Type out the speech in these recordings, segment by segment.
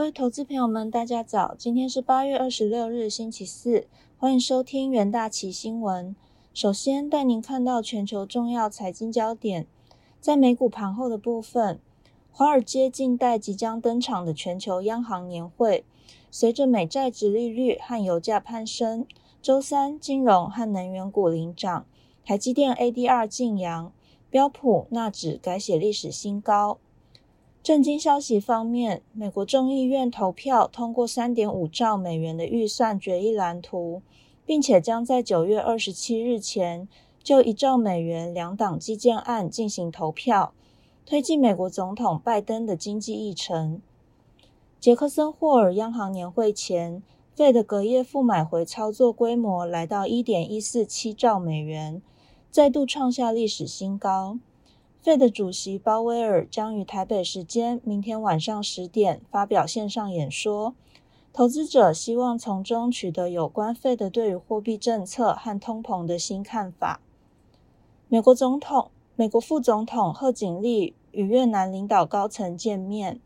各位投资朋友们，大家早！今天是八月二十六日，星期四，欢迎收听元大旗新闻。首先带您看到全球重要财经焦点，在美股盘后的部分，华尔街近代即将登场的全球央行年会，随着美债值利率和油价攀升，周三金融和能源股领涨，台积电 ADR 晋阳，标普纳指改写历史新高。震惊消息方面，美国众议院投票通过三点五兆美元的预算决议蓝图，并且将在九月二十七日前就一兆美元两党基建案进行投票，推进美国总统拜登的经济议程。杰克森霍尔央行年会前，费的隔夜负买回操作规模来到一点一四七兆美元，再度创下历史新高。费的主席鲍威尔将于台北时间明天晚上十点发表线上演说，投资者希望从中取得有关费的对于货币政策和通膨的新看法。美国总统、美国副总统贺锦丽与越南领导高层见面，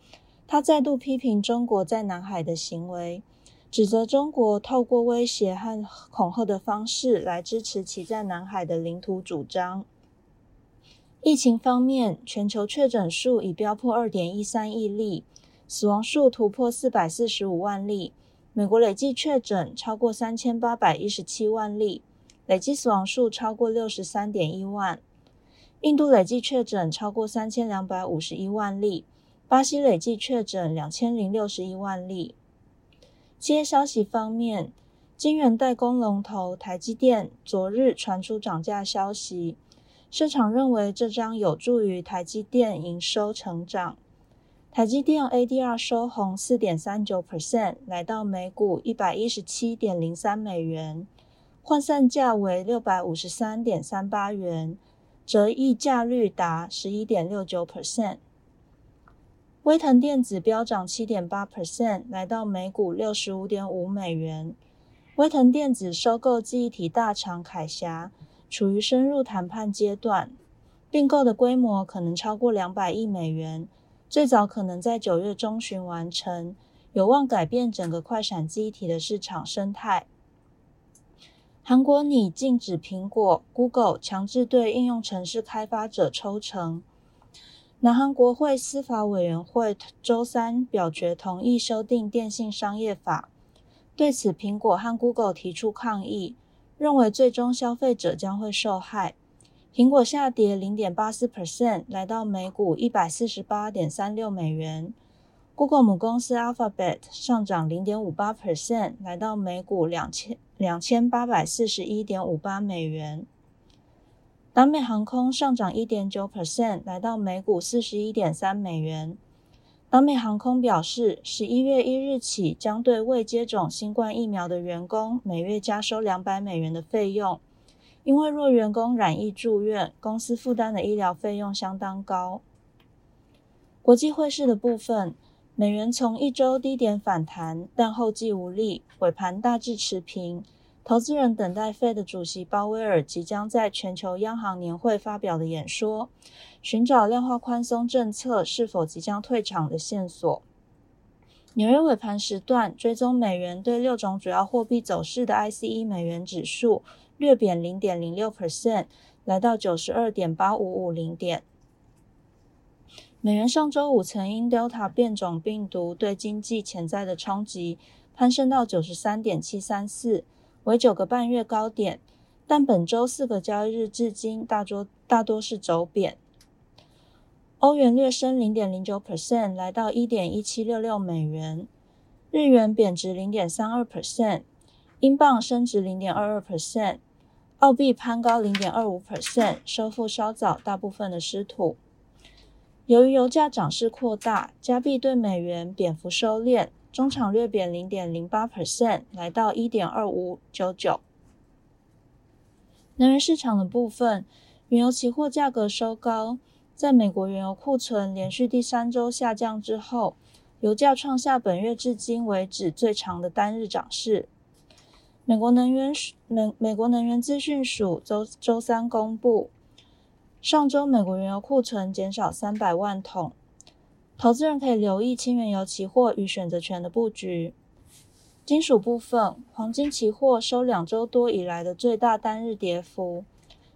他再度批评中国在南海的行为，指责中国透过威胁和恐吓的方式来支持其在南海的领土主张。疫情方面，全球确诊数已飙破二点一三亿例，死亡数突破四百四十五万例。美国累计确诊超过三千八百一十七万例，累计死亡数超过六十三点一万。印度累计确诊超过三千两百五十一万例，巴西累计确诊两千零六十一万例。企业消息方面，晶圆代工龙头台积电昨日传出涨价消息。市场认为这将有助于台积电营收成长。台积电 ADR 收红四点三九 percent，来到每股一百一十七点零三美元，换算价为六百五十三点三八元，折溢价率达十一点六九 percent。威腾电子飙涨七点八 percent，来到每股六十五点五美元。威腾电子收购记忆体大厂凯霞。处于深入谈判阶段，并购的规模可能超过两百亿美元，最早可能在九月中旬完成，有望改变整个快闪记忆体的市场生态。韩国拟禁止苹果、Google 强制对应用程式开发者抽成。南韩国会司法委员会周三表决同意修订电信商业法，对此苹果和 Google 提出抗议。认为最终消费者将会受害。苹果下跌零点八四 percent，来到每股一百四十八点三六美元。Google 母公司 Alphabet 上涨零点五八 percent，来到每股两千两千八百四十一点五八美元。达美航空上涨一点九 percent，来到每股四十一点三美元。达美航空表示，十一月一日起将对未接种新冠疫苗的员工每月加收两百美元的费用，因为若员工染疫住院，公司负担的医疗费用相当高。国际汇市的部分，美元从一周低点反弹，但后继无力，尾盘大致持平。投资人等待 Fed 主席鲍威尔即将在全球央行年会发表的演说，寻找量化宽松政策是否即将退场的线索。纽约尾盘时段，追踪美元对六种主要货币走势的 ICE 美元指数略贬零点零六 percent，来到九十二点八五五零点。美元上周五曾因 Delta 变种病毒对经济潜在的冲击，攀升到九十三点七三四。为九个半月高点，但本周四个交易日至今大多大多是走贬。欧元略升零点零九 percent，来到一点一七六六美元。日元贬值零点三二 percent，英镑升值零点二二 percent，澳币攀高零点二五 percent，收复稍早大部分的失土。由于油价涨势扩大，加币对美元贬幅收敛。中场略贬零点零八 percent，来到一点二五九九。能源市场的部分，原油期货价格收高，在美国原油库存连续第三周下降之后，油价创下本月至今为止最长的单日涨势。美国能源美美国能源资讯署周周三公布，上周美国原油库存减少三百万桶。投资人可以留意轻原油期货与选择权的布局。金属部分，黄金期货收两周多以来的最大单日跌幅，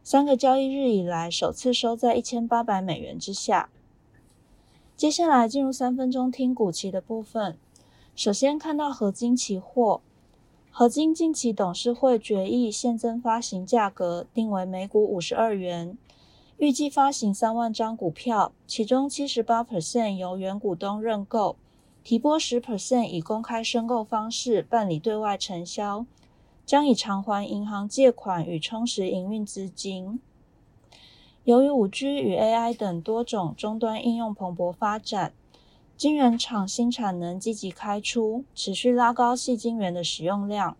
三个交易日以来首次收在一千八百美元之下。接下来进入三分钟听股期的部分。首先看到合金期货，合金近期董事会决议现增发行价格定为每股五十二元，预计发行三万张股票，其中七十八 percent 由原股东认购。提拨十 percent 以公开申购方式办理对外承销，将以偿还银行借款与充实营运资金。由于五 G 与 AI 等多种终端应用蓬勃发展，晶圆厂新产能积极开出，持续拉高细晶圆的使用量。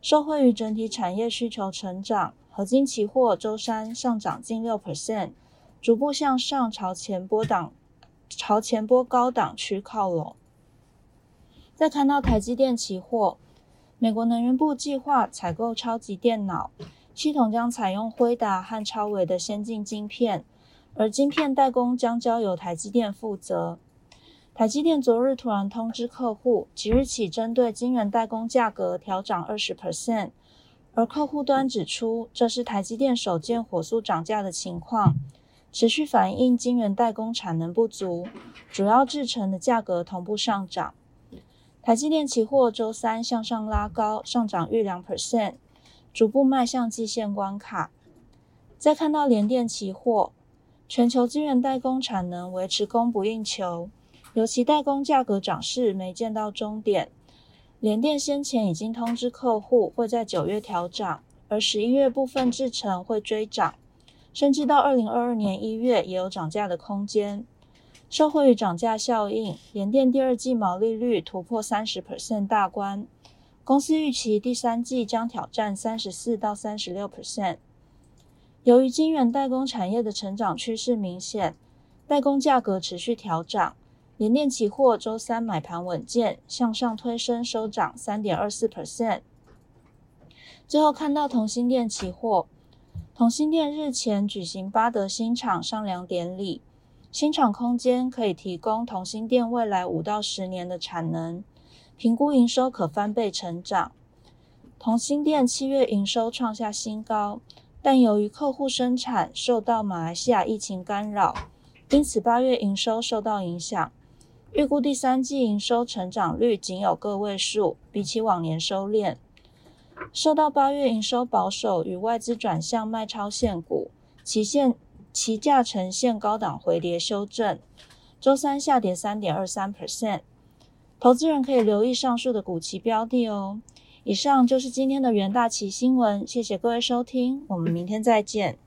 受惠于整体产业需求成长，合金期货周三上涨近六 percent，逐步向上朝前波档朝前波高档区靠拢。再看到台积电期货，美国能源部计划采购超级电脑系统，将采用辉达和超微的先进晶片，而晶片代工将交由台积电负责。台积电昨日突然通知客户，即日起针对晶圆代工价格调涨二十 percent，而客户端指出，这是台积电首见火速涨价的情况，持续反映晶圆代工产能不足，主要制成的价格同步上涨。台积电期货周三向上拉高，上涨逾两 percent，逐步迈向季线关卡。再看到联电期货，全球晶圆代工产能维持供不应求，尤其代工价格涨势没见到终点。联电先前已经通知客户会在九月调涨，而十一月部分制程会追涨，甚至到二零二二年一月也有涨价的空间。受惠于涨价效应，联电第二季毛利率突破三十 percent 大关。公司预期第三季将挑战三十四到三十六 percent。由于晶圆代工产业的成长趋势明显，代工价格持续调涨。联电期货周三买盘稳健，向上推升，收涨三点二四 percent。最后看到同心电期货，同心电日前举行巴德新厂上梁典礼。新厂空间可以提供同心电未来五到十年的产能，评估营收可翻倍成长。同心电七月营收创下新高，但由于客户生产受到马来西亚疫情干扰，因此八月营收受到影响。预估第三季营收成长率仅有个位数，比起往年收敛。受到八月营收保守与外资转向卖超现股，期限。期价呈现高档回跌修正，周三下跌三点二三 percent。投资人可以留意上述的股期标的哦。以上就是今天的元大旗新闻，谢谢各位收听，我们明天再见。